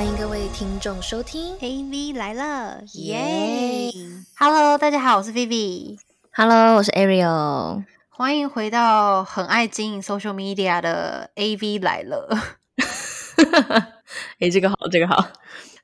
欢迎各位听众收听 AV 来了，耶！Hello，大家好，我是 Vivi，，Hello，我是 Ariel。欢迎回到很爱经营 social media 的 AV 来了。哎、这个好，这个好。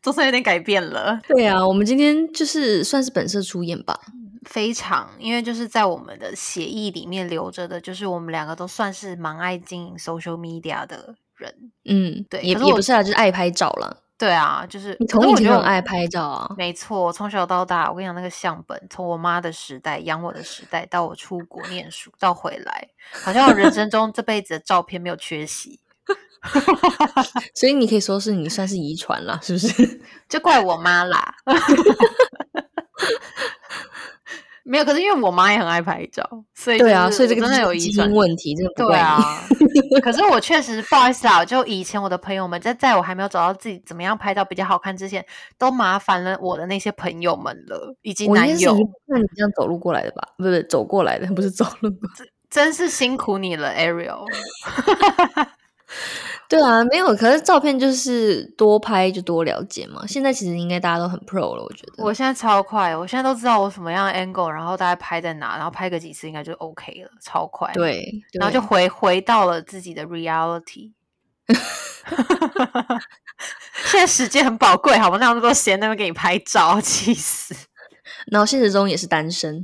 总算有点改变了，对啊，我们今天就是算是本色出演吧。非常，因为就是在我们的协议里面留着的，就是我们两个都算是蛮爱经营 social media 的人。嗯，对也也不是啊，就是爱拍照啦。对啊，就是你从我就很爱拍照啊。没错，从小到大，我跟你讲，那个相本，从我妈的时代养我的时代，到我出国念书，到回来，好像我人生中这辈子的照片没有缺席 所以你可以说是你算是遗传了，是不是？就怪我妈啦。没有，可是因为我妈也很爱拍照，所以对啊，所以这个真的有遗传因问题，真的对。啊，可是我确实不好意思啊，就以前我的朋友们在在我还没有找到自己怎么样拍照比较好看之前，都麻烦了我的那些朋友们了，以及男友是一，看你这样走路过来的吧？不是走过来的，不是走路过来。真是辛苦你了，Ariel。对啊，没有，可是照片就是多拍就多了解嘛。现在其实应该大家都很 pro 了，我觉得。我现在超快，我现在都知道我什么样的 angle，然后大概拍在哪，然后拍个几次应该就 OK 了，超快。，对，然后就回回到了自己的 reality。现在时间很宝贵，好吗？那么多时间那边给你拍照，气死！然后现实中也是单身，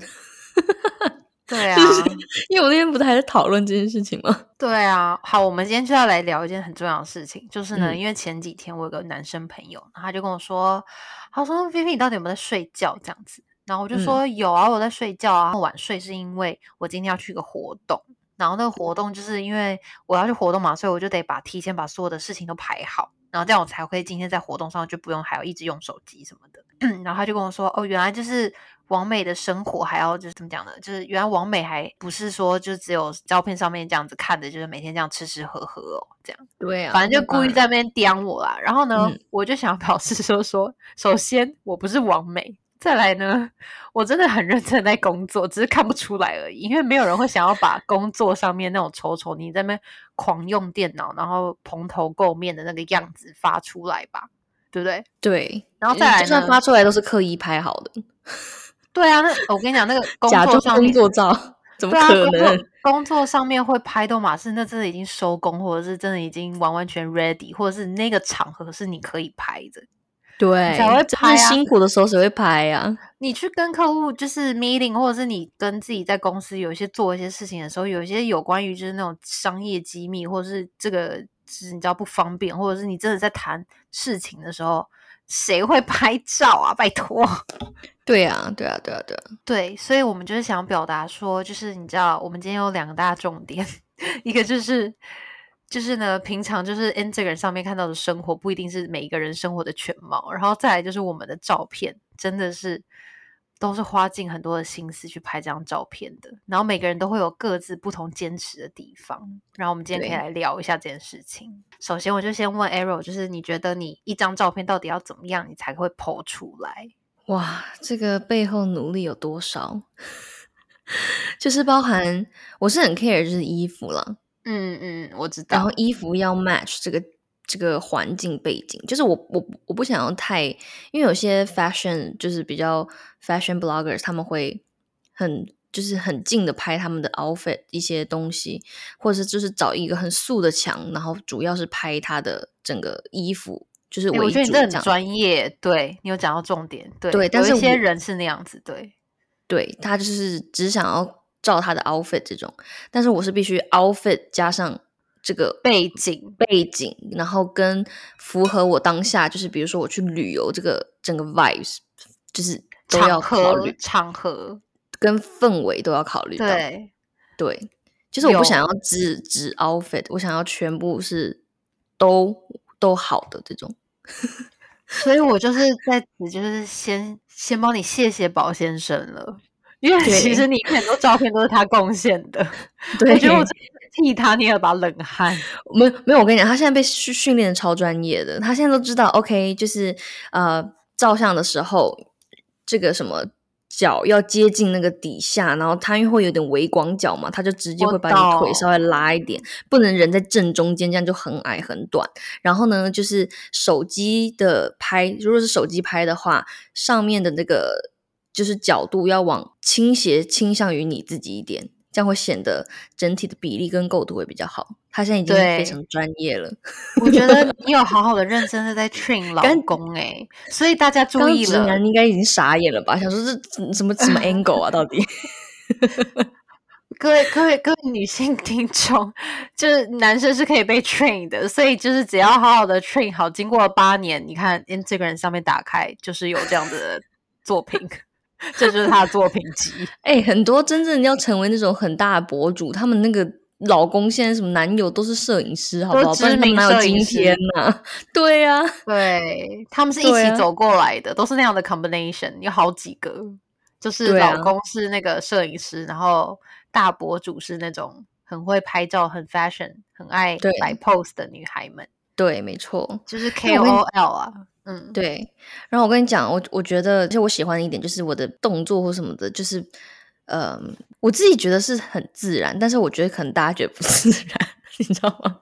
对啊，因为我那天不是还在讨论这件事情吗？对啊。好，我们今天就要来聊一件很重要的事情，就是呢，嗯因为前几天我有个男生朋友，然后他就跟我说，他说菲菲，你到底有没有在睡觉？这样子，然后我就说、有啊，我在睡觉啊。晚睡是因为我今天要去一个活动，然后那个活动就是因为我要去活动嘛，所以我就得把提前把所有的事情都排好，然后这样我才会今天在活动上就不用还要一直用手机什么的。然后他就跟我说，哦，原来就是王美的生活还要就是怎么讲呢？就是原来王美还不是说就只有照片上面这样子看的，就是每天这样吃吃喝喝哦，这样。对啊，反正就故意在那边刁我啦。然后呢，嗯我就想表示说说，首先我不是王美，再来呢，我真的很认真在工作，只是看不出来而已。因为没有人会想要把工作上面那种丑丑你在那边狂用电脑，然后蓬头垢面的那个样子发出来吧，对不对？对，然后再来就算发出来都是刻意拍好的，对啊，那我跟你讲，那个 工假装工作上面。作照，怎么可工作能？工作上面会拍动马是那真的已经收工，或者是真的已经完完全 ready，或者是那个场合是你可以拍的。对，才会拍啊辛苦的时候谁会拍啊？你去跟客户就是 meeting，或者是你跟自己在公司有一些做一些事情的时候，有一些有关于就是那种商业机密，或者是这个是你知道不方便，或者是你真的在谈事情的时候，谁会拍照啊？拜托。对啊，对啊，对啊，对啊，对，所以我们就是想表达说，就是你知道，我们今天有两个大重点，一个就是就是呢，平常就是 Instagram 上面看到的生活，不一定是每一个人生活的全貌，然后再来就是我们的照片，真的是都是花尽很多的心思去拍这张照片的，然后每个人都会有各自不同坚持的地方，然后我们今天可以来聊一下这件事情。首先，我就先问 Arrow，就是你觉得你一张照片到底要怎么样，你才会 PO 出来？哇，这个背后努力有多少？就是包含我是很 care 就是衣服啦，嗯嗯，我知道然后。衣服要 match 这个这个环境背景，就是我我我不想要太，因为有些 fashion 就是比较 fashion bloggers 他们会很就是很近的拍他们的 outfit 一些东西，或者是就是找一个很素的墙，然后主要是拍他的整个衣服，就是欸我觉得你这很。专业，对你有讲到重点，对对但是有一些人是那样子，对，对他就是只想要照他的 outfit 这种，但是我是必须 outfit 加上这个背景，背景，然后跟符合我当下，就是比如说我去旅游这个整个 vibes，就是都要考虑，场合，跟氛围都要考虑到。对，对，就是我不想要只只 outfit，我想要全部是都都好的这种。所以我就是在此就是先先帮你谢谢宝先生了。因为其实你很多照片都是他贡献的，对，我觉得我替他捏了把冷汗。没有没有，我跟你讲，他现在被训训练的超专业的，他现在都知道，OK，就是呃，照相的时候，这个什么脚要接近那个底下，然后它因为会有点微广角嘛，它就直接会把你腿稍微拉一点，不能人在正中间，这样就很矮很短。然后呢，就是手机的拍，如果是手机拍的话，上面的那个就是角度要往倾斜倾向于你自己一点。这样会显得整体的比例跟构图会比较好。他现在已经非常专业了。我觉得 你有好好的认真的在 train 老公哎，所以大家注意了，男应该已经傻眼了吧？想说这什么什么 angle 啊？到底？各位各位各位女性听众，就是男生是可以被 train 的，所以就是只要好好的 train 好，经过了八年，你看 Instagram 上面打开就是有这样的作品。这就是他的作品集。哎，很多真正要成为那种很大的博主，他们那个老公现在什么男友都是摄影师，好不好？知名摄影师呢？对呀，对他们是一起走过来的，都是那样的 combination，有好几个，就是老公是那个摄影师，然后大博主是那种很会拍照、很 fashion、很爱摆 pose 的女孩们。对，没错，就是 KOL 啊。嗯，对。然后我跟你讲，我我觉得，就我喜欢的一点就是我的动作或什么的，就是，呃，我自己觉得是很自然，但是我觉得可能大家觉得不 自然，你知道吗？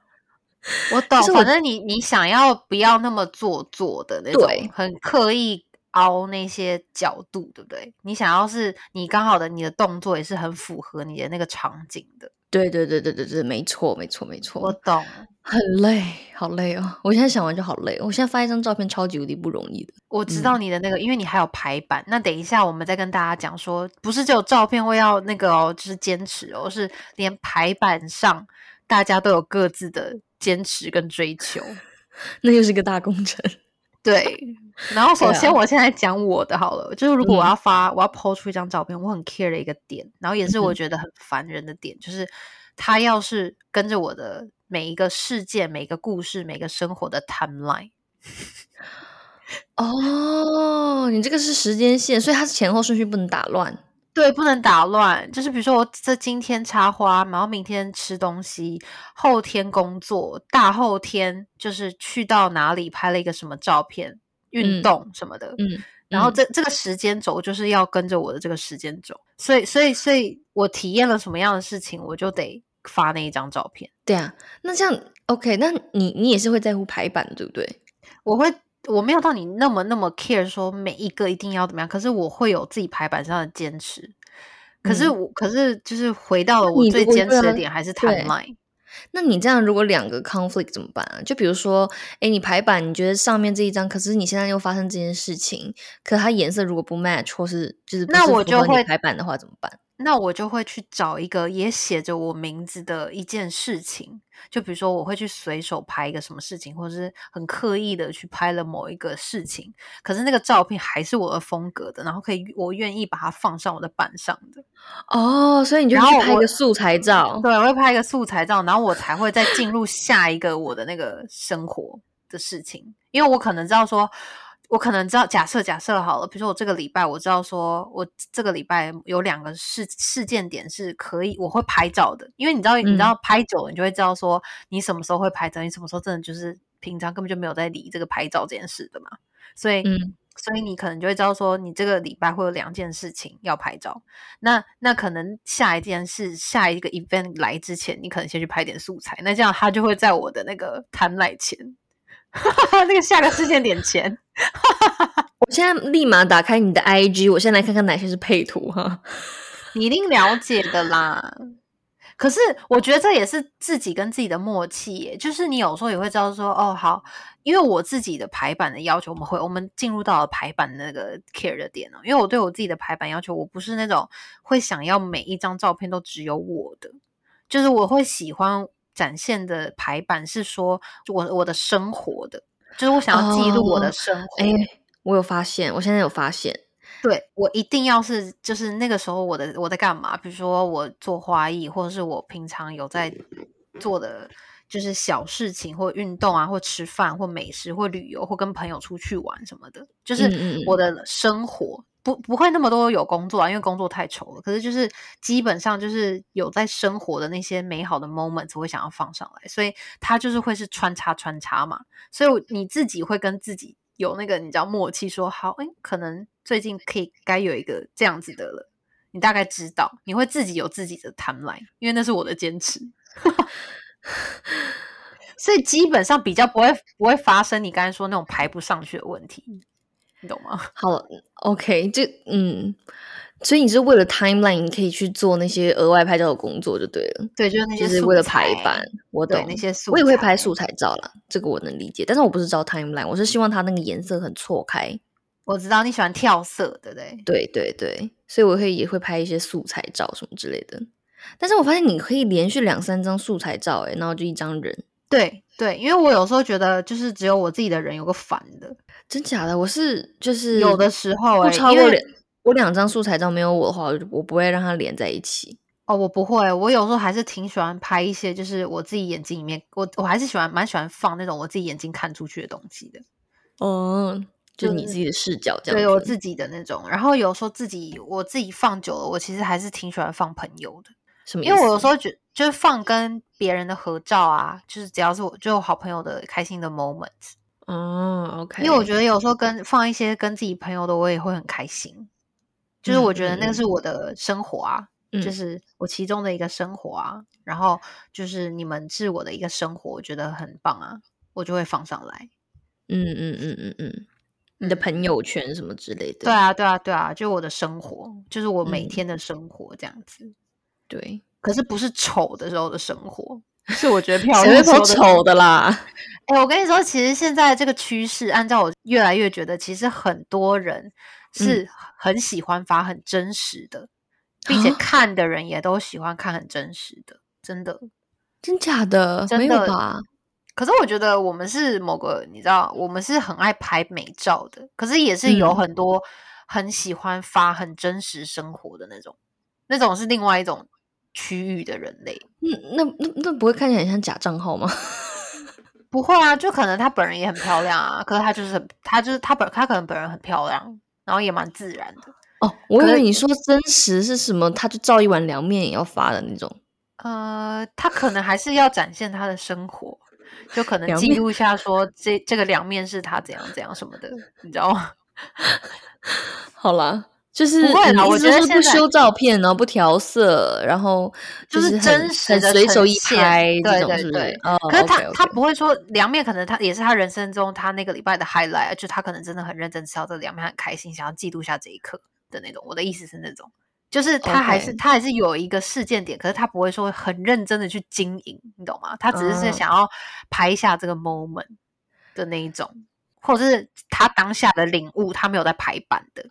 我懂，反正你你想要不要那么做作的那种，很刻意凹那些角度，对不对？你想要是你刚好的你的动作也是很符合你的那个场景的。对对对对对对，没错没错没错，我懂，很累，好累哦！我现在想完就好累，我现在发一张照片超级无敌不容易的。我知道你的那个，因为你还有排版，那等一下我们再跟大家讲说，不是只有照片会要那个哦，就是坚持哦，是连排版上大家都有各自的坚持跟追求，那又是个大工程。对，然后首先我现在讲我的好了，就是如果我要发，我要抛出一张照片，我很 care 的一个点，然后也是我觉得很烦人的点，就是他要是跟着我的每一个事件、每个故事、每个生活的 timeline。哦，你这个是时间线，所以它是前后顺序不能打乱。对，不能打乱。就是比如说，我这今天插花，然后明天吃东西，后天工作，大后天就是去到哪里拍了一个什么照片，运动什么的。嗯，然后这这个时间轴就是要跟着我的这个时间轴，所以所以所以我体验了什么样的事情，我就得发那一张照片。对啊，那这样 OK？那你你也是会在乎排版，对不对？我会。我没有到你那么那么 care 说每一个一定要怎么样，可是我会有自己排版上的坚持。可是我，可是就是回到了我最坚持的点，还是 timeline。那你这样如果两个 conflict 怎么办啊？就比如说，哎，你排版你觉得上面这一张，可是你现在又发生这件事情，可它颜色如果不 match 或是就是那我就会排版的话怎么办？那我就会去找一个也写着我名字的一件事情，就比如说我会去随手拍一个什么事情，或者是很刻意的去拍了某一个事情，可是那个照片还是我的风格的，然后可以我愿意把它放上我的板上的。哦，所以你就去拍一个素材照，对，我会拍一个素材照，然后我才会再进入下一个我的那个生活的事情，因为我可能知道说。我可能知道，假设假设好了，比如说我这个礼拜我知道说，我这个礼拜有两个事事件点是可以，我会拍照的，因为你知道，你知道拍久了，你就会知道说，你什么时候会拍照，你什么时候真的就是平常根本就没有在理这个拍照这件事的嘛，所以，所以你可能就会知道说，你这个礼拜会有两件事情要拍照，那那可能下一件事，下一个 event 来之前，你可能先去拍点素材，那这样它就会在我的那个 timeline 前。那个下个事件点前，我现在立马打开你的 IG，我先来看看哪些是配图哈。你一定了解的啦。可是我觉得这也是自己跟自己的默契耶，就是你有时候也会知道说，哦，好，因为我自己的排版的要求，我们会我们进入到了排版那个 care 的点哦。因为我对我自己的排版要求，我不是那种会想要每一张照片都只有我的，就是我会喜欢。展现的排版是说，我我的生活的，就是我想要记录我的生活。哎，我有发现，我现在有发现，对我一定要是就是那个时候我的我在干嘛？比如说我做花艺，或者是我平常有在做的就是小事情，或运动啊，或吃饭，或美食，或旅游，或跟朋友出去玩什么的，就是我的生活。不不会那么多有工作啊，因为工作太丑了。可是就是基本上就是有在生活的那些美好的 moments 会想要放上来，所以它就是会是穿插穿插嘛。所以你自己会跟自己有那个你知道默契，说好，哎，可能最近可以该有一个这样子的了。你大概知道，你会自己有自己的 timeline，因为那是我的坚持。所以基本上比较不会不会发生你刚才说那种排不上去的问题，你懂吗？好，OK，这嗯，所以你是为了 timeline，你可以去做那些额外拍照的工作就对了。对，就是那些是为了排版，我懂那些素，我也会拍素材照啦，这个我能理解。但是我不是照 timeline，我是希望它那个颜色很错开。我知道你喜欢跳色，对不对？对对对，所以我会也会拍一些素材照什么之类的。但是我发现你可以连续两三张素材照，哎，然后就一张人。对对，因为我有时候觉得，就是只有我自己的人有个烦的，真假的？我是就是有的时候，不超过两我两张素材照没有我的话，我不会让它连在一起。哦，我不会，我有时候还是挺喜欢拍一些，就是我自己眼睛里面，我我还是喜欢蛮喜欢放那种我自己眼睛看出去的东西的。哦，就你自己的视角这样，对我自己的那种。然后有时候自己我自己放久了，我其实还是挺喜欢放朋友的。什么？因为我有时候觉就是放跟别人的合照啊，就是只要是我就好朋友的开心的 moment。哦，OK。因为我觉得有时候跟放一些跟自己朋友的，我也会很开心。就是我觉得那个是我的生活啊，就是我其中的一个生活啊。然后就是你们是我的一个生活，我觉得很棒啊，我就会放上来。嗯嗯嗯嗯嗯，你的朋友圈什么之类的。对啊对啊对啊，就我的生活，就是我每天的生活这样子。对，可是不是丑的时候的生活，是我觉得漂亮。谁会丑的啦？哎，我跟你说，其实现在这个趋势，按照我越来越觉得，其实很多人是很喜欢发很真实的，并且看的人也都喜欢看很真实的，真的，真假的，真的吧？可是我觉得我们是某个，你知道，我们是很爱拍美照的，可是也是有很多很喜欢发很真实生活的那种，那种是另外一种。区域的人类，嗯，那那那不会看起来很像假账号吗？不会啊，就可能他本人也很漂亮啊，可是他就是他就是他本他可能本人很漂亮，然后也蛮自然的。哦，我以为你说真实是什么？他就照一碗凉面也要发的那种。呃，他可能还是要展现他的生活，就可能记录下说这这个凉面是他怎样怎样什么的，你知道吗？好啦。就是不会啦，我觉得不修照片，然后不调色，然后就是真实的随手一拍，对对对。可是他他不会说凉面，可能他也是他人生中他那个礼拜的 highlight，就他可能真的很认真吃到这凉面，很开心，想要记录下这一刻的那种。我的意思是那种，就是他还是他还是有一个事件点，可是他不会说很认真的去经营，你懂吗？他只是是想要拍下这个 moment 的那一种，或者是他当下的领悟，他没有在排版的。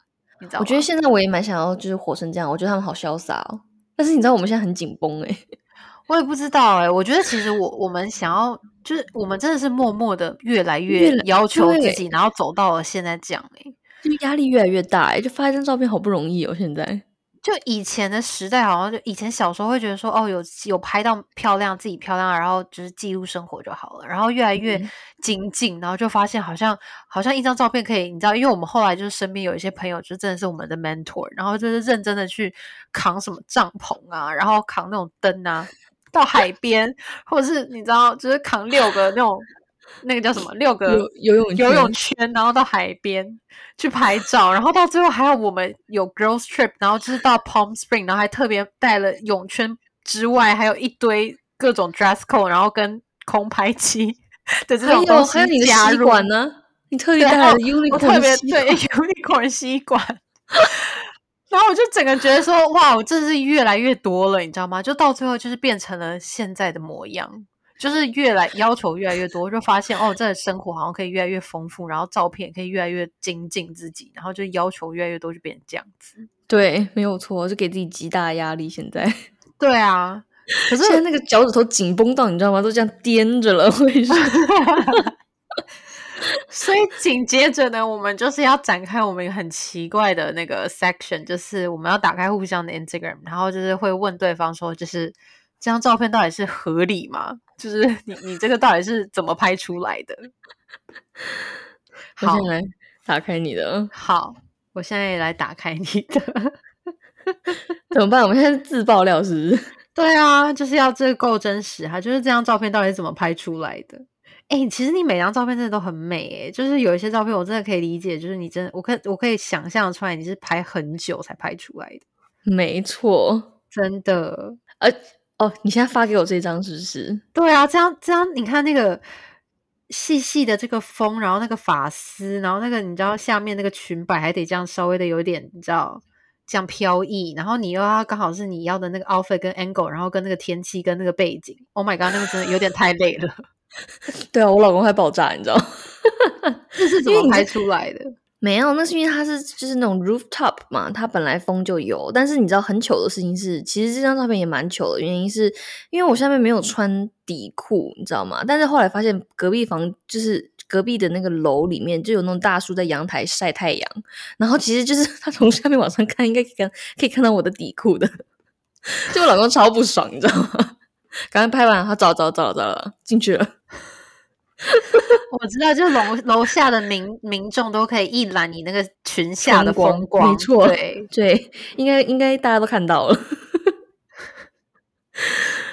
我觉得现在我也蛮想要，就是活成这样。我觉得他们好潇洒哦。但是你知道我们现在很紧绷哎，我也不知道哎。我觉得其实我我们想要，就是我们真的是默默的越来越要求自己，然后走到了现在这样哎，就压力越来越大哎。就发一张照片好不容易哦，现在。就以前的时代，好像就以前小时候会觉得说，哦，有有拍到漂亮，自己漂亮，然后就是记录生活就好了。然后越来越精进，然后就发现好像好像一张照片可以，你知道，因为我们后来就是身边有一些朋友，就真的是我们的 mentor，然后就是认真的去扛什么帐篷啊，然后扛那种灯啊，到海边，或者是你知道，就是扛六个那种。那个叫什么？六个游泳游泳圈，然后到海边去拍照，然后到最后还有我们有 girls trip，然后就是到 Palm Spring，然后还特别带了泳圈之外，还有一堆各种 dress code，然后跟空拍机的这种东西夹管呢。你特别带了 unicorn 特别对 unicorn 吸管，然后我就整个觉得说，哇，我真是越来越多了，你知道吗？就到最后就是变成了现在的模样。就是越来要求越来越多，就发现哦，这生活好像可以越来越丰富，然后照片可以越来越精进自己，然后就要求越来越多，就变成这样子。对，没有错，就给自己极大的压力。现在，对啊，可是现在那个脚趾头紧绷到，你知道吗？都这样颠着了，为什么？所以紧接着呢，我们就是要展开我们很奇怪的那个 section，就是我们要打开互相的 Instagram，然后就是会问对方说，就是。这张照片到底是合理吗？就是 你你这个到底是怎么拍出来的？好，来打开你的。好，我现在来打开你的。怎么办？我们现在是自爆料，是不是？对啊，就是要这个够真实哈。就是这张照片到底是怎么拍出来的？哎、其实你每张照片真的都很美哎，就是有一些照片我真的可以理解，就是你真的，我可我可以想象出来你是拍很久才拍出来的，没错。真的。呃，哦，你现在发给我这张是不是？对啊，这样这样，你看那个细细的这个风，然后那个发丝，然后那个你知道下面那个裙摆还得这样稍微的有点你知道这样飘逸，然后你又要刚好是你要的那个 outfit 跟 angle，然后跟那个天气跟那个背景，Oh my god，那个真的有点太累了。对啊，我老公快爆炸，你知道？这是怎么拍出来的？没有，那是因为它是就是那种 rooftop 嘛，它本来风就有。但是你知道很糗的事情是，其实这张照片也蛮糗的，原因是因为我下面没有穿底裤，你知道吗？但是后来发现隔壁房就是隔壁的那个楼里面就有那种大叔在阳台晒太阳，然后其实就是他从下面往上看，应该可以看可以看到我的底裤的，就我老公超不爽，你知道吗？刚刚拍完，他找找找找了进去了。我知道，就是楼楼下的民民众都可以一览你那个群下的风风光，没错对，对，应该应该大家都看到了。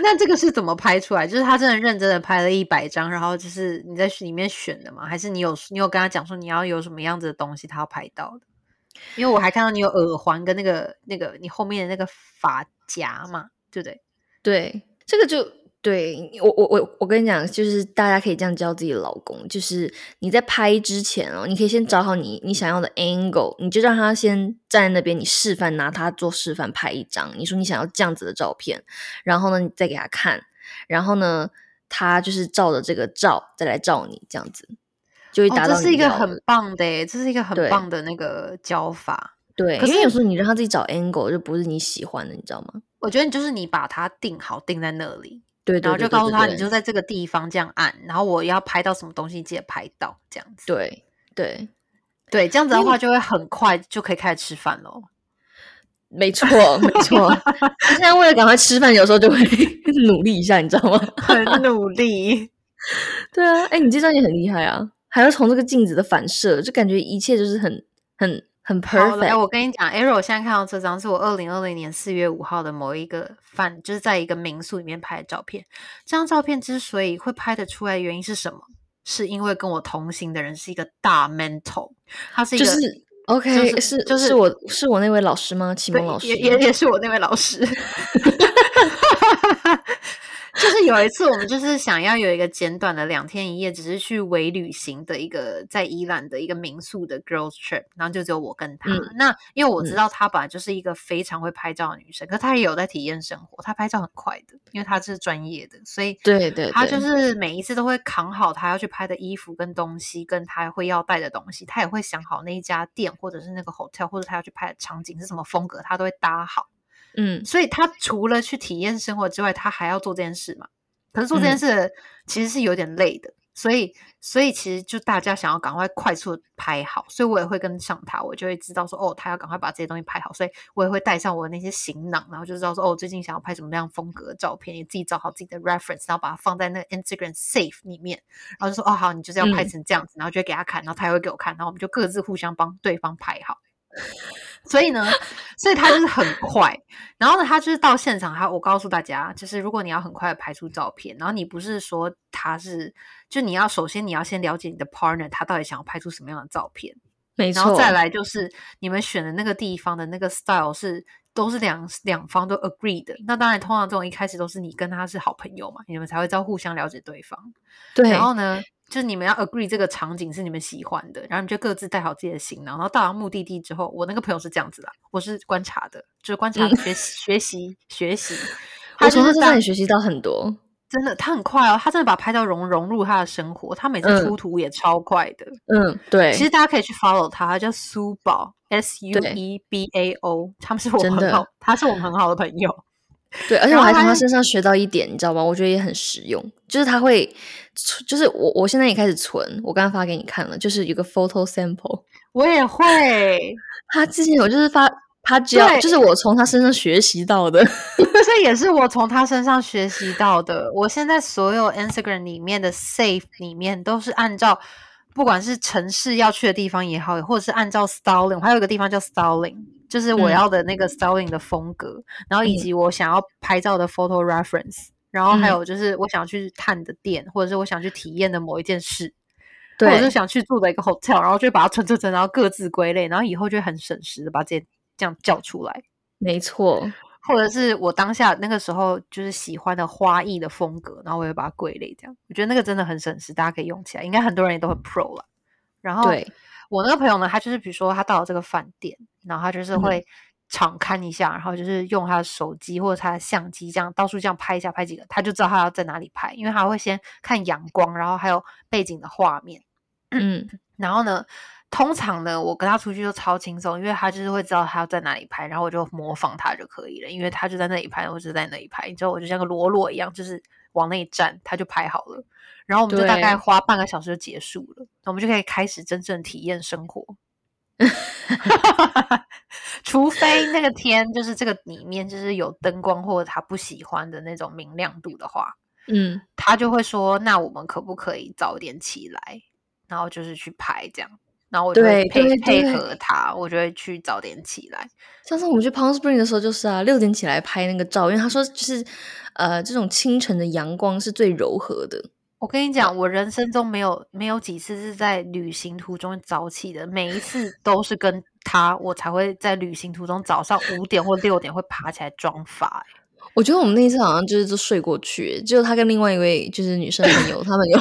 那这个是怎么拍出来？就是他真的认真的拍了一百张，然后就是你在里面选的吗？还是你有你有跟他讲说你要有什么样子的东西他要拍到的？因为我还看到你有耳环跟那个那个你后面的那个发夹嘛，对不对？对，这个就对我我我我跟你讲，就是大家可以这样教自己的老公，就是你在拍之前哦，你可以先找好你你想要的 angle，你就让他先站在那边，你示范拿他做示范拍一张，你说你想要这样子的照片，然后呢，你再给他看，然后呢，他就是照着这个照再来照你，这样子就会哦，达到这是一个很棒的诶，这是一个很棒的那个教法。对，可是因为有时候你让他自己找 angle 就不是你喜欢的，你知道吗？我觉得就是你把它定好，定在那里，对对然后就告诉他，你就在这个地方这样按，然后我要拍到什么东西，记得拍到这样子。对对，对，这样子的话就会很快就可以开始吃饭喽。没错，没错。他现在为了赶快吃饭，有时候就会 努力一下，你知道吗？很努力。对啊，哎，你这张也很厉害啊，还要从这个镜子的反射，就感觉一切就是很、很、很，perfect。哎我跟你讲，Arrow，我现在看到这张是我二零二零年四月五号的某一个饭，就是在一个民宿里面拍的照片。这张照片之所以会拍得出来，原因是什么？是因为跟我同行的人是一个大 mental，他是一个。就是 OK，就是是就是是我是我那位老师吗？启对蒙老师也也也是我那位老师。就是有一次，我们就是想要有一个简短的两天一夜，只是去微旅行的一个在伊朗的一个民宿的 girls trip，然后就只有我跟她。嗯那因为我知嗯道她本来就是一个非常会拍照的女生，可她也有在体验生活，她拍照很快的，因为她是专业的，所以对对她就是每一次都会扛好她要去拍的衣服跟东西，跟她会要带的东西，她也会想好那一家店或者是那个 hotel 或者她要去拍的场景是什么风格，她都会搭好。嗯。所以他除了去体验生活之外，他还要做这件事嘛？可是做这件嗯。事其实是有点累的，所以所以其实就大家想要赶快快速拍好，所以我也会跟上他，我就会知道说哦，他要赶快把这些东西拍好，所以我也会带上我的那些行囊，然后就知道说哦，最近想要拍什么样风格的照片，也自己找好自己的 reference，然后把它放在那个 Instagram safe 里面，然后就说哦好，你就是要拍嗯。成这样子，然后就会给他看，然后他也会给我看，然后我们就各自互相帮对方拍好。所以呢，所以他就是很快，然后呢，他就是到现场，他我告诉大家，就是如果你要很快的拍出照片，然后你不是说他是，就你要首先你要先了解你的 partner 他到底想要拍出什么样的照片，没错，然后再来就是你们选的那个地方的那个 style 是都是两两方都 agree 的。那当然，通常这种一开始都是你跟他是好朋友嘛，你们才会知道互相了解对方。对，然后呢，就是你们要 agree 这个场景是你们喜欢的，然后你们就各自带好自己的行囊，然后到达目的地之后，我那个朋友是这样子啦，我是观察的，就是观察、嗯学习、学习、学习。我从他身上就是当也学习到很多。真的，他很快哦，他真的把拍照融融入他的生活，他每次嗯出图也超快的。嗯，对，其实大家可以去 follow 他，他叫苏宝 S U E B A O，他们是我很好，他是我们很好的朋友。对，而且我还从他身上学到一点，你知道吗？我觉得也很实用，就是他会，就是我我现在也开始存，我刚刚发给你看了，就是有个 photo sample，我也会，他之前我就是发他教，对就是我从他身上学习到的，这也是我从他身上学习到的。我现在所有 Instagram 里面的 save 里面都是按照，不管是城市要去的地方也好，或者是按照 styling，我还有一个地方叫 styling，就是我嗯要的那个 styling 的风格，然后以嗯及我想要拍照的 photo reference。然后还有就是我想去探的店，或者是我想去体验的某一件事，对，或者是想去住的一个 hotel，然后就把它存存存，然后各自归类，然后以后就很省时的把这些这样叫出来。没错，或者是我当下那个时候就是喜欢的花艺的风格，然后我会把它归类，这样我觉得那个真的很省时，大家可以用起来。应该很多人也都很 pro 了。然后我那个朋友呢，他就是比如说他到了这个饭店，然后他就是会常看一下，然后就是用他的手机或者他的相机这样到处这样拍一下，拍几个，他就知道他要在哪里拍，因为他会先看阳光，然后还有背景的画面。嗯，然后呢？通常呢，我跟他出去就超轻松，因为他就是会知道他要在哪里拍，然后我就模仿他就可以了，因为他就在那里拍，我就在那里拍，你知道，我就像个罗罗一样，就是往那一站，他就拍好了，然后我们就大概花半个小时就结束了，我们就可以开始真正体验生活。除非那个天就是这个里面就是有灯光或者他不喜欢的那种明亮度的话，嗯，他就会说，那我们可不可以早点起来，然后就是去拍这样。然后我就会配配合他，我就会去早点起来。上次我们去 Palm Spring 的时候，就是啊，六点起来拍那个照，因为他说就是呃，这种清晨的阳光是最柔和的。我跟你讲，我人生中没有没有几次是在旅行途中早起的，每一次 都是跟他，我才会在旅行途中早上五点或六点会爬起来妆发。我觉得我们那一次好像就是都睡过去，只有他跟另外一位就是女生朋友，他们有。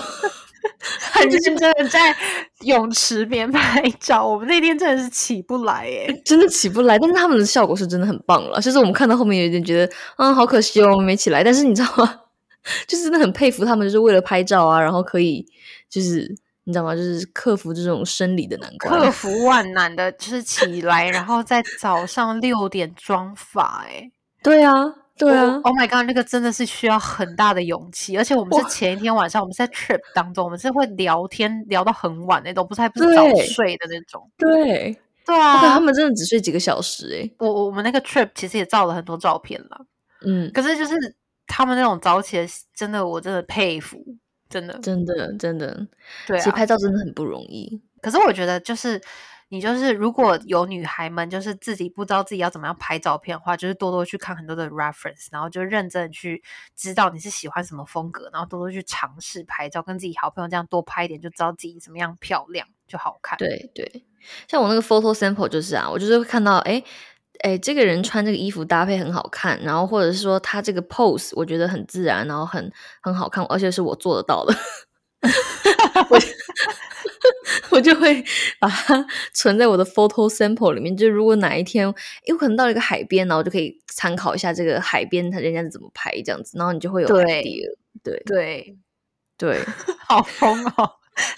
很认 真的在泳池边拍照，我们那天真的是起不来耶，真的起不来。但是他们的效果是真的很棒了。就是我们看到后面有点觉得，啊，好可惜哦，我们没起来。但是你知道吗？就是真的很佩服他们，就是为了拍照啊，然后可以就是你知道吗？就是克服这种生理的难关，克服万难的，就是起来，然后在早上六点妆发。哎，对啊。对啊，Oh my god，那个真的是需要很大的勇气，而且我们是前一天晚上，我们在 trip 当中，我们是会聊天聊到很晚那种，不是还不是早睡的那种。对，对啊，他们真的只睡几个小时哎。我我们那个 trip 其实也照了很多照片了，嗯，可是就是他们那种早起的，真的我真的佩服，真的真的真的，对，其实拍照真的很不容易。可是我觉得就是。你就是如果有女孩们就是自己不知道自己要怎么样拍照片的话，就是多多去看很多的 reference，然后就认真去知道你是喜欢什么风格，然后多多去尝试拍照，跟自己好朋友这样多拍一点，就知道自己怎么样漂亮就好看。对对，像我那个 photo sample 就是啊，我就是会看到，哎哎，这个人穿这个衣服搭配很好看，然后或者是说他这个 pose 我觉得很自然，然后很很好看，而且是我做得到的。我 我 就会把它存在我的 photo sample 里面。就如果哪一天有可能到了一个海边，然后就可以参考一下这个海边他人家是怎么拍这样子，然后你就会有。对对对，好疯哦！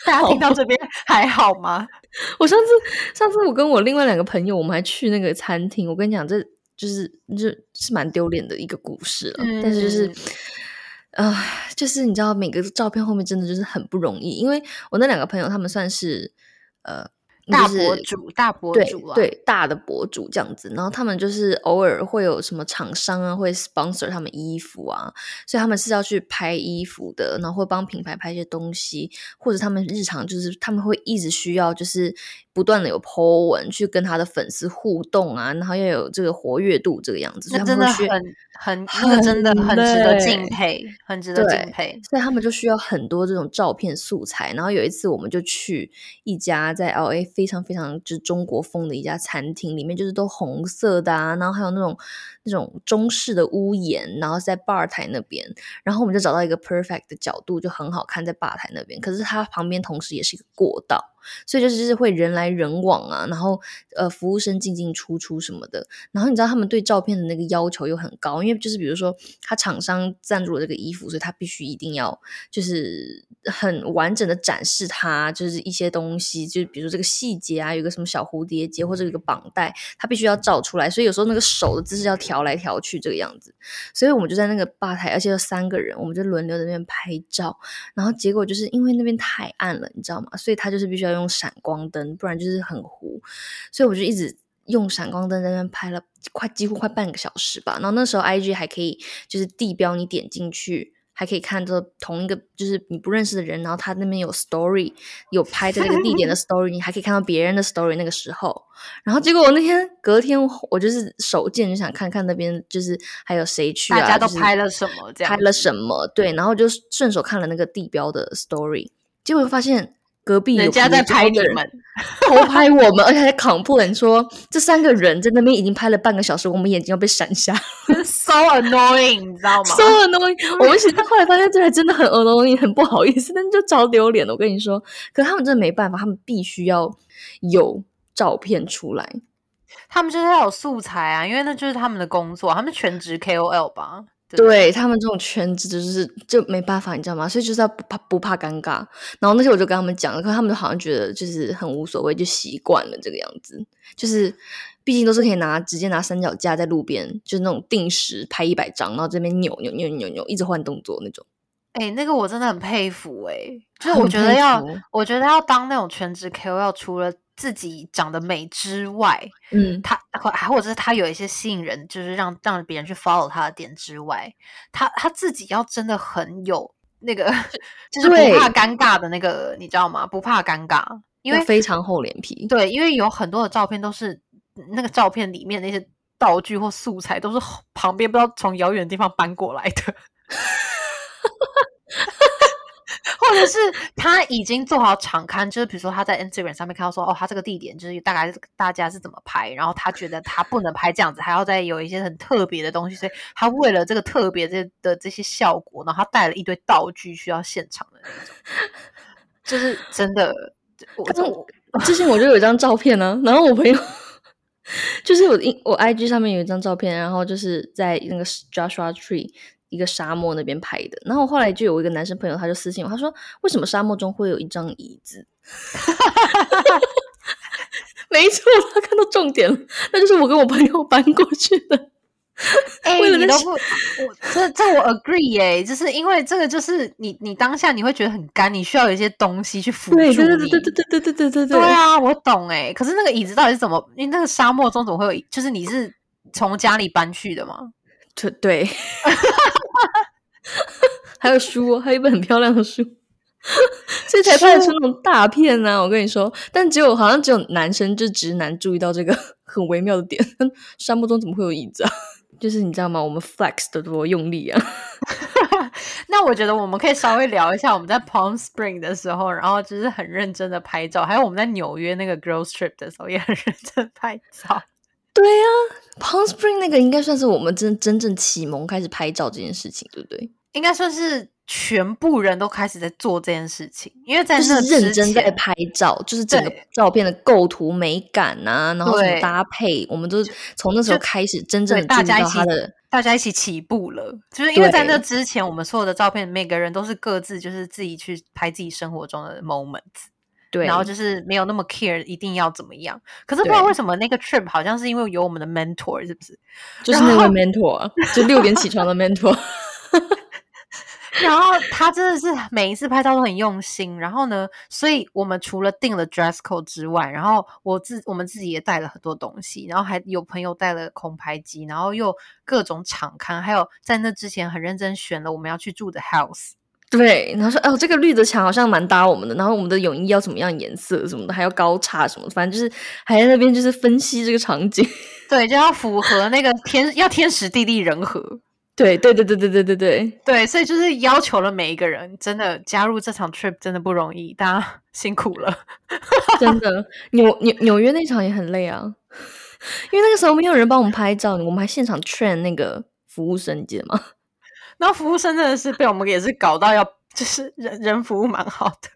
大家听到这边还好吗？我上次上次我跟我另外两个朋友，我们还去那个餐厅。我跟你讲，这就是就是蛮丢脸的一个故事了。但是就是。啊，就是你知道，每个照片后面真的就是很不容易，因为我那两个朋友他们算是呃。大博主，大博主啊，对大的博主这样子，然后他们就是偶尔会有什么厂商啊，会 sponsor 他们衣服啊，所以他们是要去拍衣服的，然后会帮品牌拍一些东西，或者他们日常就是他们会一直需要就是不断的有 po 文去跟他的粉丝互动啊，然后要有这个活跃度这个样子，那真的很很那个真的很值得敬佩，很值得敬佩，所以他们就需要很多这种照片素材。然后有一次我们就去一家在 L A。非常非常就是中国风的一家餐厅，里面就是都红色的啊，然后还有那种那种中式的屋檐，然后在吧台那边，然后我们就找到一个 perfect 的角度，就很好看，在吧台那边。可是它旁边同时也是一个过道。所以就是就是会人来人往啊，然后呃服务生进进出出什么的，然后你知道他们对照片的那个要求又很高，因为就是比如说他厂商赞助了这个衣服，所以他必须一定要就是很完整的展示它，就是一些东西，就比如说这个细节啊，有个什么小蝴蝶结或者有个绑带，他必须要照出来，所以有时候那个手的姿势要调来调去这个样子，所以我们就在那个吧台，而且有三个人，我们就轮流在那边拍照，然后结果就是因为那边太暗了，你知道吗？所以他就是必须要。用闪光灯，不然就是很糊，所以我就一直用闪光灯在那拍了快几乎快半个小时吧。然后那时候 I G 还可以就是地标，你点进去还可以看到同一个就是你不认识的人，然后他那边有 story，有拍的那个地点的 story，你还可以看到别人的 story。那个时候，然后结果我那天隔天我就是手贱，就想看看那边就是还有谁去啊，大家都拍了什么，这样拍了什么？对，然后就顺手看了那个地标的 story，结果发现。隔壁人家在拍你们，偷拍我们，而且还 complain 说这三个人在那边已经拍了半个小时，我们眼睛要被闪瞎，so annoying，你知道吗？so annoying。我们其实后来发现这还真的很 annoying，很不好意思，但就超丢脸的。我跟你说，可他们真的没办法，他们必须要有照片出来，他们就是要有素材啊，因为那就是他们的工作，他们全职 KOL 吧。对他们这种圈子就是就没办法，你知道吗？所以就是要不怕不怕尴尬。然后那些我就跟他们讲了，可他们好像觉得就是很无所谓，就习惯了这个样子。就是毕竟都是可以拿直接拿三脚架在路边，就是那种定时拍一百张，然后这边扭扭扭扭扭，一直换动作那种。哎，那个我真的很佩服哎，就是我觉得要，我觉得要当那种全职 KOL，除了自己长得美之外，嗯，他还或者是他有一些吸引人，就是让让别人去 follow 他的点之外，他他自己要真的很有那个，就是不怕尴尬的那个，你知道吗？不怕尴尬，因为非常厚脸皮。对，因为有很多的照片都是那个照片里面那些道具或素材都是旁边不知道从遥远的地方搬过来的。或者是他已经做好场刊，就是比如说他在 Instagram 上面看到说，哦，他这个地点就是大概大家是怎么拍，然后他觉得他不能拍这样子，还要再有一些很特别的东西，所以他为了这个特别的的这些效果，然后他带了一堆道具需要现场的那种，就是真的。我之前我就有一张照片呢，然后我朋友就是我我 IG 上面有一张照片，然后就是在那个 Joshua Tree。一个沙漠那边拍的，然后后来就有一个男生朋友，他就私信我，他说：“为什么沙漠中会有一张椅子？” 没错，他看到重点了，那就是我跟我朋友搬过去的。哎，你都不，我这这我 agree 耶，就是因为这个就是你你当下你会觉得很干，你需要有一些东西去辅助你。对对对对对对对对对对。对啊，我懂哎，可是那个椅子到底是怎么？因为那个沙漠中怎么会有？就是你是从家里搬去的吗？对 对。还有书，还有一本很漂亮的书，所以才拍出那种大片呢。我跟你说，但只有好像只有男生，就直男注意到这个很微妙的点。沙漠中怎么会有椅子啊？就是你知道吗？我们 flex 的多用力啊！那我觉得我们可以稍微聊一下我们在 Palm Spring 的时候，然后就是很认真的拍照，还有我们在纽约那个 Girls Trip 的时候也很认真拍照。对呀，Palm Spring 那个应该算是我们真真正启蒙开始拍照这件事情，对不对？应该算是全部人都开始在做这件事情，因为在那认真在拍照，就是整个照片的构图美感啊，然后什么搭配，我们都从那时候开始真正大家一起的，大家一起起步了。就是因为在那之前，我们所有的照片，每个人都是各自就是自己去拍自己生活中的 moments。对，然后就是没有那么 care 一定要怎么样，可是不知道为什么那个 trip 好像是因为有我们的 mentor 是不是？就是那个 mentor，就六点起床的 mentor。然后他真的是每一次拍照都很用心，然后呢，所以我们除了定了 dress code 之外，然后我自我们自己也带了很多东西，然后还有朋友带了空拍机，然后又各种场刊，还有在那之前很认真选了我们要去住的 house。对，然后说哦，这个绿的墙好像蛮搭我们的，然后我们的泳衣要什么样颜色什么的，还要高差什么，反正就是还在那边就是分析这个场景，对，就要符合那个天要天时地利人和，对对对对对对对对。对，所以就是要求了每一个人，真的加入这场 trip 真的不容易，大家辛苦了，真的纽纽纽约那场也很累啊，因为那个时候没有人帮我们拍照，我们还现场 train 那个服务生，你记得吗？那服务生真的是被我们也是搞到要，就是人人服务蛮好的。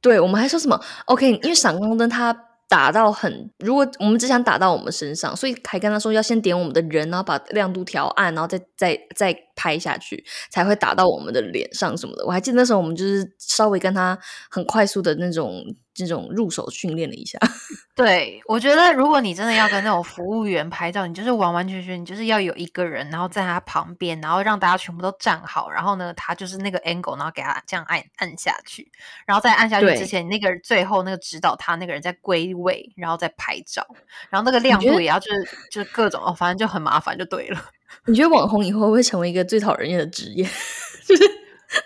对我们还说什么 OK，因为闪光灯它打到很，如果我们只想打到我们身上，所以还跟他说要先点我们的人，然后把亮度调暗，然后再再再拍下去，才会打到我们的脸上什么的。我还记得那时候我们就是稍微跟他很快速的那种。这种入手训练了一下，对我觉得，如果你真的要跟那种服务员拍照，你就是完完全全，你就是要有一个人，然后在他旁边，然后让大家全部都站好，然后呢，他就是那个 angle，然后给他这样按按下去，然后在按下去之前，那个最后那个指导他那个人在归位，然后再拍照，然后那个亮度也要就是就是各种哦，反正就很麻烦，就对了。你觉得网红以后会不会成为一个最讨人厌的职业？就是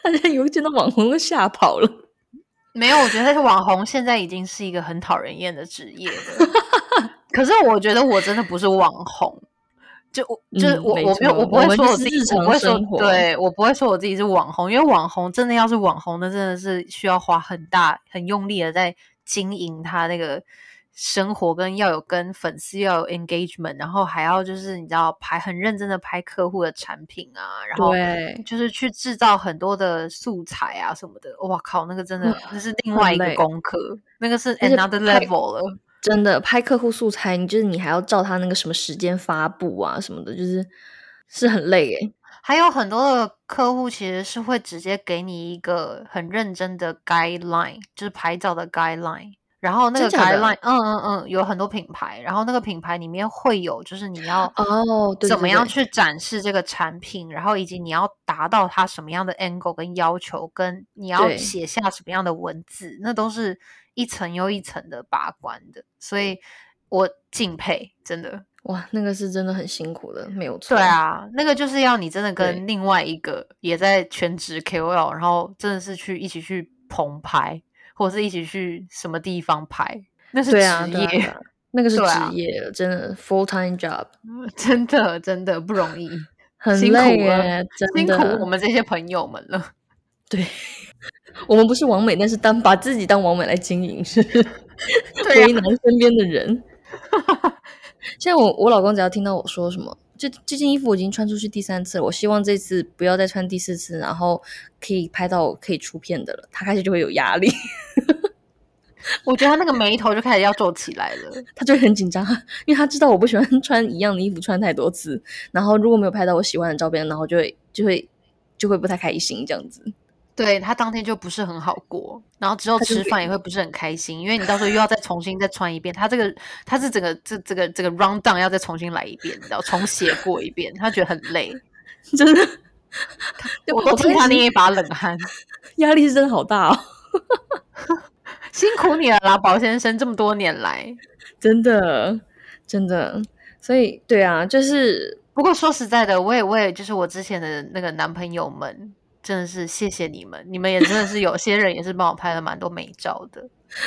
大家以为见到网红都吓跑了。没有，我觉得网红现在已经是一个很讨人厌的职业了。可是我觉得我真的不是网红，就我就是我我没有我不会说我自己我不会说对我不会说我自己是网红，因为网红真的要是网红那真的是需要花很大很用力的在经营他那个。生活跟要有跟粉丝要有 engagement，然后还要就是你知道拍很认真的拍客户的产品啊，然后就是去制造很多的素材啊什么的。哇靠，那个真的那是另外一个功课，那个是 another level 了。真的拍客户素材，你就是你还要照他那个什么时间发布啊什么的，就是是很累诶。还有很多的客户其实是会直接给你一个很认真的 guideline，就是拍照的 guideline。然后那个 guideline，嗯嗯嗯，有很多品牌，然后那个品牌里面会有，就是你要哦，怎么样去展示这个产品，然后以及你要达到它什么样的 angle 跟要求，跟你要写下什么样的文字，那都是一层又一层的把关的，所以我敬佩，真的哇，那个是真的很辛苦的，没有错。对啊，那个就是要你真的跟另外一个也在全职 KOL，然后真的是去一起去棚拍。或者是一起去什么地方拍，那是职业，那个是职业，真的 full time job，真的真的不容易，很累了，辛苦我们这些朋友们了。对，我们不是完美，但是当把自己当完美来经营，是为难身边的人。现在我我老公只要听到我说什么。这这件衣服我已经穿出去第三次了，我希望这次不要再穿第四次，然后可以拍到可以出片的了。他开始就会有压力，我觉得他那个眉头就开始要皱起来了，他就很紧张，因为他知道我不喜欢 穿一样的衣服穿太多次，然后如果没有拍到我喜欢的照片，然后就会就会就会不太开心这样子。对他当天就不是很好过，然后之后吃饭也会不是很开心，因为你到时候又要再重新再穿一遍，他这个他是整个这这个这个 round down 要再重新来一遍，你知道，重写过一遍，他觉得很累，真的，我都替他捏一把冷汗，压力是真的好大哦，辛苦你了啦，宝先生，这么多年来，真的真的，所以对啊，就是不过说实在的，我也我也就是我之前的那个男朋友们。真的是谢谢你们，你们也真的是有些人也是帮我拍了蛮多美照的。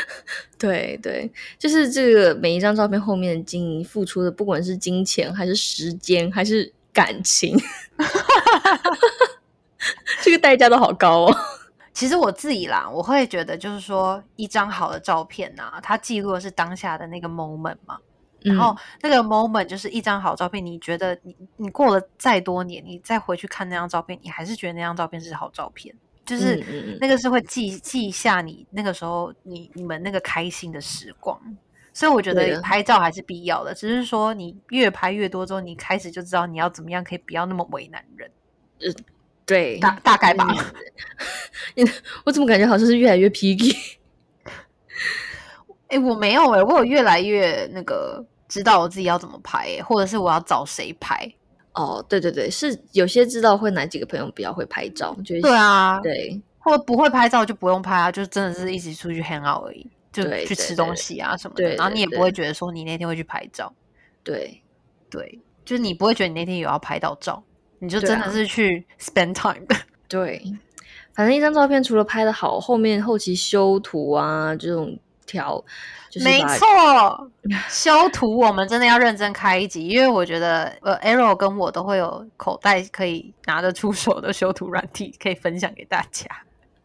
对对，就是这个每一张照片后面的经营付出的，不管是金钱还是时间还是感情，这个代价都好高哦。其实我自己啦，我会觉得就是说，一张好的照片呐，它记录的是当下的那个 moment 嘛。然后那个 moment 就是一张好照片，你觉得你你过了再多年，你再回去看那张照片，你还是觉得那张照片是好照片，就是那个是会记记下你那个时候你你们那个开心的时光。所以我觉得拍照还是必要的，只是说你越拍越多之后，你开始就知道你要怎么样可以不要那么为难人。嗯，对，大大概吧。我怎么感觉好像是越来越 picky？哎，我没有哎，我有越来越那个知道我自己要怎么拍，或者是我要找谁拍。哦，对对对，是有些知道会哪几个朋友比较会拍照，就对啊，对，或不会拍照就不用拍啊，就真的是一起出去 hang out 而已，就去吃东西啊什么的，然后你也不会觉得说你那天会去拍照。对对，就是你不会觉得你那天有要拍到照，你就真的是去 spend time。对，反正一张照片除了拍的好，后面后期修图啊这种。调，没错，修图我们真的要认真开一集，因为我觉得呃，Arrow 跟我都会有口袋可以拿得出手的修图软体，可以分享给大家。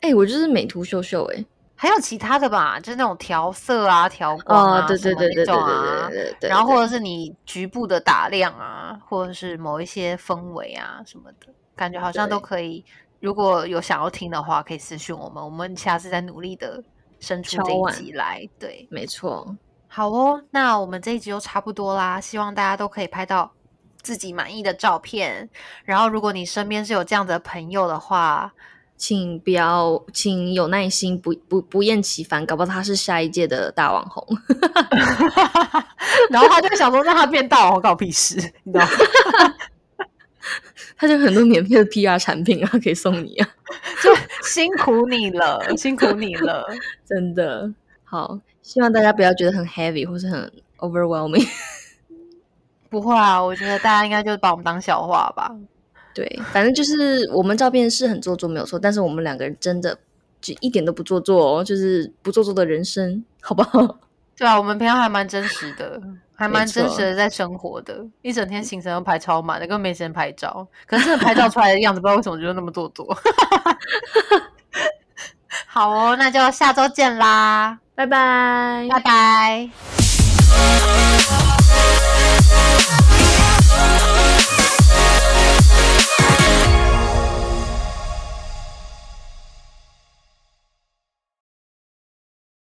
哎，我就是美图秀秀，哎，还有其他的吧，就是那种调色啊、调光啊，对对对对对对对，然后或者是你局部的打亮啊，或者是某一些氛围啊什么的，感觉好像都可以。如果有想要听的话，可以私信我们，我们下次再努力的。生出这一集来，对，没错。好哦，那我们这一集就差不多啦。希望大家都可以拍到自己满意的照片。然后，如果你身边是有这样的朋友的话，请不要，请有耐心，不不不厌其烦，搞不好他是下一届的大网红。然后他就想说，让他变大网红，搞屁事，你知道吗？他就很多免费的 PR 产品啊，可以送你啊，就辛苦你了，辛苦你了，真的好。希望大家不要觉得很 heavy 或是很 overwhelming。不会啊，我觉得大家应该就是把我们当笑话吧。对，反正就是我们照片是很做作没有错，但是我们两个人真的就一点都不做作哦，就是不做作的人生，好不好？对啊，我们平常还蛮真实的，还蛮真实的在生活的，一整天行程都排超满的，根本没时间拍照。可是拍照出来的样子，不知道为什么就那么做作。好哦，那就下周见啦，拜拜，拜拜。